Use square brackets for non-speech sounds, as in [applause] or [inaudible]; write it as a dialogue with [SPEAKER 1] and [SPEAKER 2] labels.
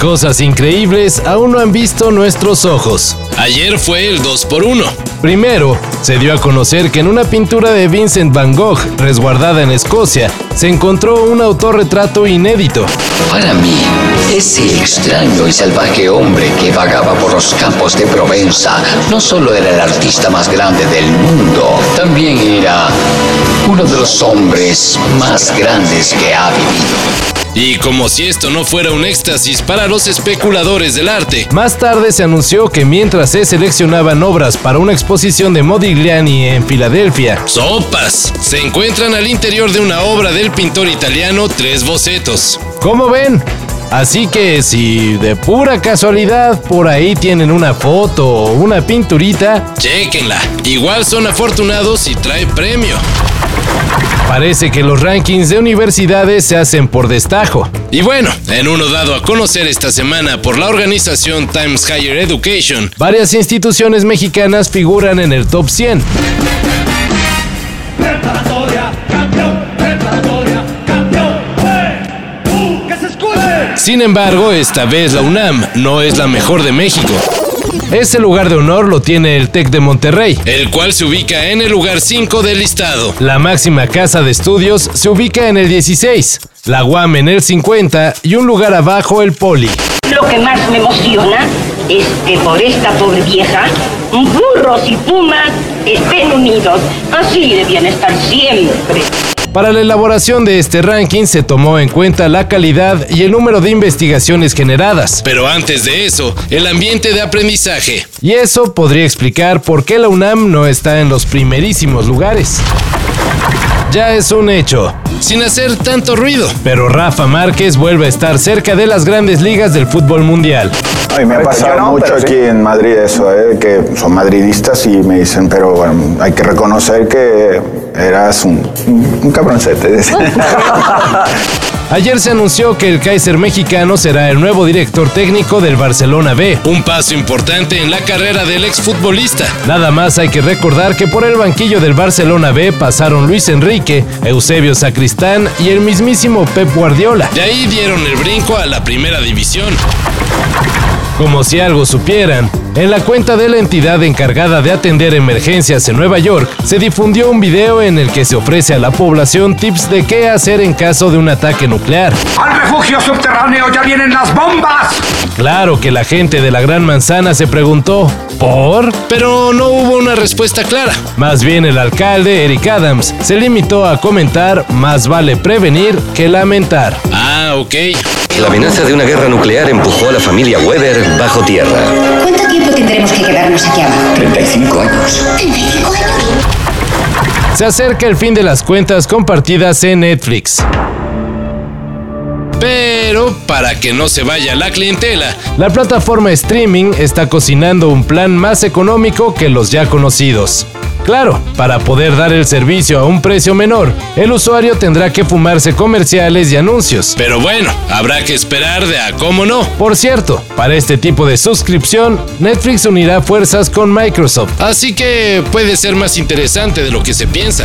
[SPEAKER 1] Cosas increíbles aún no han visto nuestros ojos.
[SPEAKER 2] Ayer fue el 2 por 1
[SPEAKER 1] Primero, se dio a conocer que en una pintura de Vincent Van Gogh, resguardada en Escocia, se encontró un autorretrato inédito.
[SPEAKER 3] Para mí, ese extraño y salvaje hombre que vagaba por los campos de Provenza no solo era el artista más grande del mundo, también era uno de los hombres más grandes que ha vivido.
[SPEAKER 2] Y como si esto no fuera un éxtasis para los especuladores del arte,
[SPEAKER 1] Más tarde se anunció que mientras se seleccionaban obras para una exposición de Modigliani en Filadelfia,
[SPEAKER 2] sopas, se encuentran al interior de una obra del pintor italiano tres bocetos.
[SPEAKER 1] ¿cómo ven? Así que si de pura casualidad por ahí tienen una foto o una pinturita,
[SPEAKER 2] Chequenla, igual son afortunados y trae premio.
[SPEAKER 1] Parece que los rankings de universidades se hacen por destajo.
[SPEAKER 2] Y bueno, en uno dado a conocer esta semana por la organización Times Higher Education,
[SPEAKER 1] Varias instituciones mexicanas figuran en el top 100.
[SPEAKER 4] Preparatoria, campeón, preparatoria, campeón. ¡Eh! ¡Uh, que se escuche!
[SPEAKER 1] Sin embargo, esta vez la UNAM no es la mejor de México. Ese lugar de honor lo tiene el TEC de Monterrey.
[SPEAKER 2] el cual se ubica en el lugar 5 del listado.
[SPEAKER 1] La máxima casa de estudios se ubica en el 16, la UAM en el 50 y un lugar abajo el Poli.
[SPEAKER 5] Lo que más me emociona es que por esta pobre vieja, burros y pumas estén unidos. Así debían estar siempre.
[SPEAKER 1] Para la elaboración de este ranking se tomó en cuenta la calidad y el número de investigaciones generadas.
[SPEAKER 2] Pero antes de eso, el ambiente de aprendizaje.
[SPEAKER 1] Y eso podría explicar por qué la UNAM no está en los primerísimos lugares. Ya es un hecho,
[SPEAKER 2] Sin hacer tanto ruido.
[SPEAKER 1] pero Rafa Márquez vuelve a estar cerca de las grandes ligas del fútbol mundial.
[SPEAKER 6] Ay, me ha pasado mucho aquí en Madrid eso, ¿eh? que son madridistas y me dicen, pero bueno, hay que reconocer que eras un, un cabroncete. [laughs]
[SPEAKER 1] Ayer se anunció que el Kaiser mexicano será el nuevo director técnico del Barcelona B.
[SPEAKER 2] Un paso importante en la carrera del exfutbolista.
[SPEAKER 1] Nada más hay que recordar que por el banquillo del Barcelona B pasaron Luis Enrique, Eusebio Sacristán y el mismísimo Pep Guardiola.
[SPEAKER 2] De ahí dieron el brinco a la primera división.
[SPEAKER 1] Como si algo supieran, en la cuenta de la entidad encargada de atender emergencias en Nueva York, se difundió un video en el que se ofrece a la población tips de qué hacer en caso de un ataque nuclear.
[SPEAKER 4] ¡Al refugio subterráneo ya vienen las bombas!
[SPEAKER 1] Claro que la gente de la Gran Manzana se preguntó, ¿por?
[SPEAKER 2] Pero no hubo una respuesta clara.
[SPEAKER 1] Más bien el alcalde, Eric Adams, se limitó a comentar, más vale prevenir que lamentar.
[SPEAKER 2] Ah, ok.
[SPEAKER 7] La amenaza de una guerra nuclear empujó a la familia Weber bajo tierra.
[SPEAKER 8] ¿Cuánto tiempo tendremos que quedarnos aquí abajo?
[SPEAKER 3] 35 años.
[SPEAKER 8] ¿35 años?
[SPEAKER 1] Se acerca el fin de las cuentas compartidas en Netflix.
[SPEAKER 2] Pero para que no se vaya la clientela,
[SPEAKER 1] La plataforma streaming está cocinando un plan más económico que los ya conocidos. Claro, para poder dar el servicio a un precio menor, el usuario tendrá que fumarse comerciales y anuncios.
[SPEAKER 2] pero bueno, habrá que esperar de a cómo no.
[SPEAKER 1] Por cierto, para este tipo de suscripción, Netflix unirá fuerzas con Microsoft.
[SPEAKER 2] Así que puede ser más interesante de lo que se piensa.